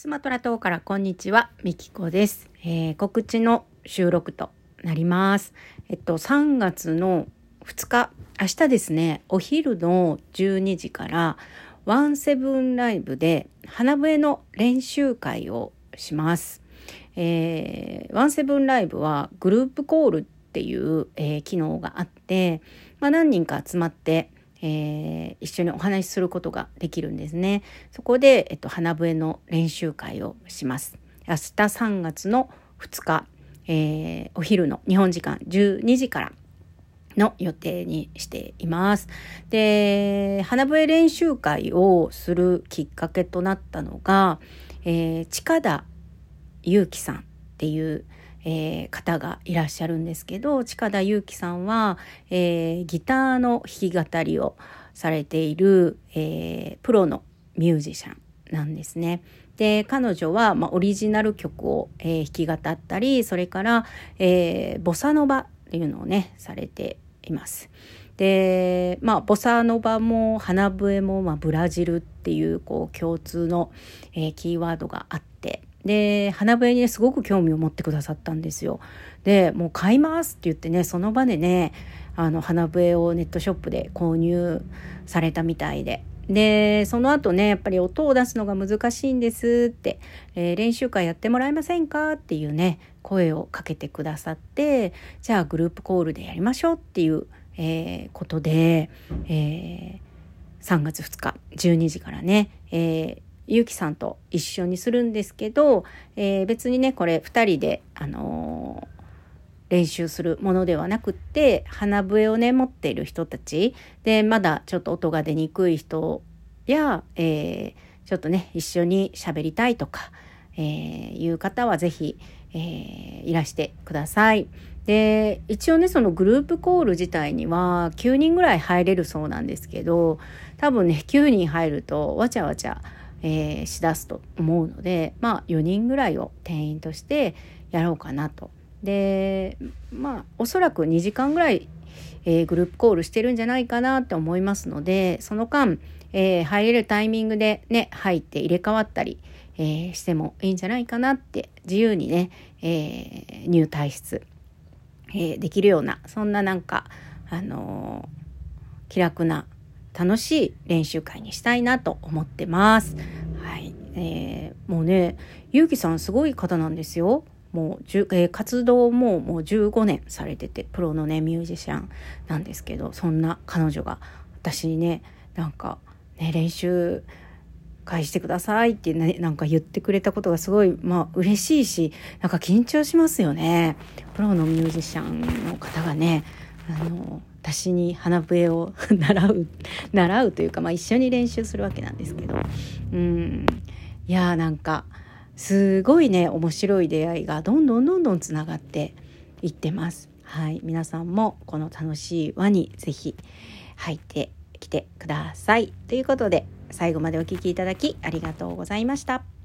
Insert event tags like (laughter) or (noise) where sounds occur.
スマトラ島からこんにちは、みきこです、えー、告知の収録となります。えっと、3月の2日、明日ですね、お昼の12時からワンセブンライブで花笛の練習会をします。えー、ワンセブンライブはグループコールっていう、えー、機能があって、まあ、何人か集まってえー、一緒にお話しすることができるんですね。そこで、えっと、花笛の練習会をします。明日3月の2日、えー、お昼の日本時間12時からの予定にしています。で、花笛練習会をするきっかけとなったのが、えー、近田祐樹さんっていうえー、方がいらっしゃるんですけど近田裕樹さんは、えー、ギターの弾き語りをされている、えー、プロのミュージシャンなんですね。で彼女は、まあ、オリジナル曲を、えー、弾き語ったりそれから、えー、ボサノバっていうのをねされています。でまあボサノバも花笛も、まあ、ブラジルっていうこう共通の、えー、キーワードがあってで花笛に、ね、すごく興味を持ってくださったんですよ。でもう買いますって言ってねその場でねあの花笛をネットショップで購入されたみたいで。でその後ねやっぱり音を出すのが難しいんですって、えー、練習会やってもらえませんかっていうね声をかけてくださってじゃあグループコールでやりましょうっていう、えー、ことで、えー、3月2日12時からね、えー、ゆうきさんと一緒にするんですけど、えー、別にねこれ2人で、あのー、練習するものではなくって花笛をね持っている人たちでまだちょっと音が出にくい人や、えー、ちょっとね一緒に喋りたいとか、えー、いう方は是非、えー、いらしてください。で一応ねそのグループコール自体には9人ぐらい入れるそうなんですけど多分ね9人入るとわちゃわちゃえー、しだすと思うのでまあ4人ぐらいを店員としてやろうかなと。でまあおそらく2時間ぐらい、えー、グループコールしてるんじゃないかなって思いますのでその間、えー、入れるタイミングでね入って入れ替わったり、えー、してもいいんじゃないかなって自由にね、え入退出、えできるようなそんななんかあの気楽な楽しい練習会にしたいなと思ってます。はい、えー、もうね、ゆうきさんすごい方なんですよ。もう、えー、活動ももう15年されてて、プロのね、ミュージシャンなんですけど、そんな彼女が私にね、なんか、ね、練習返してくださいってね、なんか言ってくれたことがすごい、まあ嬉しいし、なんか緊張しますよね。プロのミュージシャンの方がね、あの、私に花笛を (laughs) 習う習うというか、まあ、一緒に練習するわけなんですけどうんいやーなんかすごいね面白い出会いがどんどんどんどんつながっていってます。はい、皆さんもこの楽しい輪にぜひ入ってきてください。ということで最後までお聴きいただきありがとうございました。